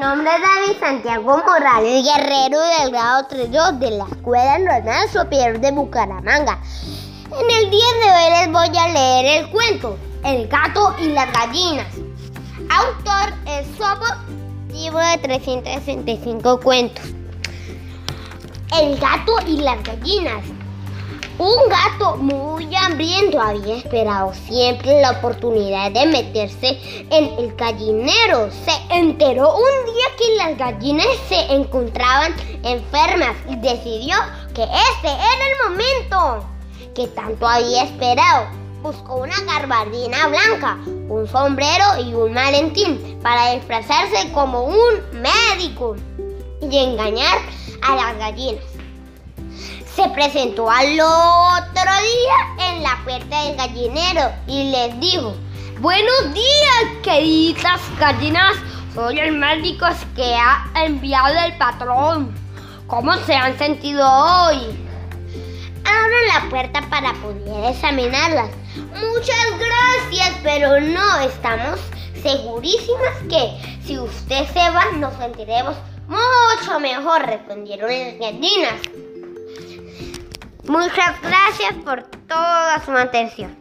nombre es David Santiago Morales, guerrero del grado 3-2 de la Escuela Normal Superior de Bucaramanga. En el día de hoy les voy a leer el cuento El gato y las gallinas. Autor es Sopo, libro de 365 cuentos. El gato y las gallinas. Un gato muy hambriento había esperado siempre la oportunidad de meterse en el gallinero. Se enteró un día que las gallinas se encontraban enfermas y decidió que este era el momento que tanto había esperado. Buscó una garbardina blanca, un sombrero y un malentín para disfrazarse como un médico y engañar a las gallinas se presentó al otro día en la puerta del gallinero y les dijo, buenos días, queridas gallinas, soy el médico que ha enviado el patrón. ¿Cómo se han sentido hoy? Abro la puerta para poder examinarlas. Muchas gracias, pero no estamos segurísimas que si usted se va nos sentiremos mucho mejor, respondieron las gallinas. Muchas gracias por toda su atención.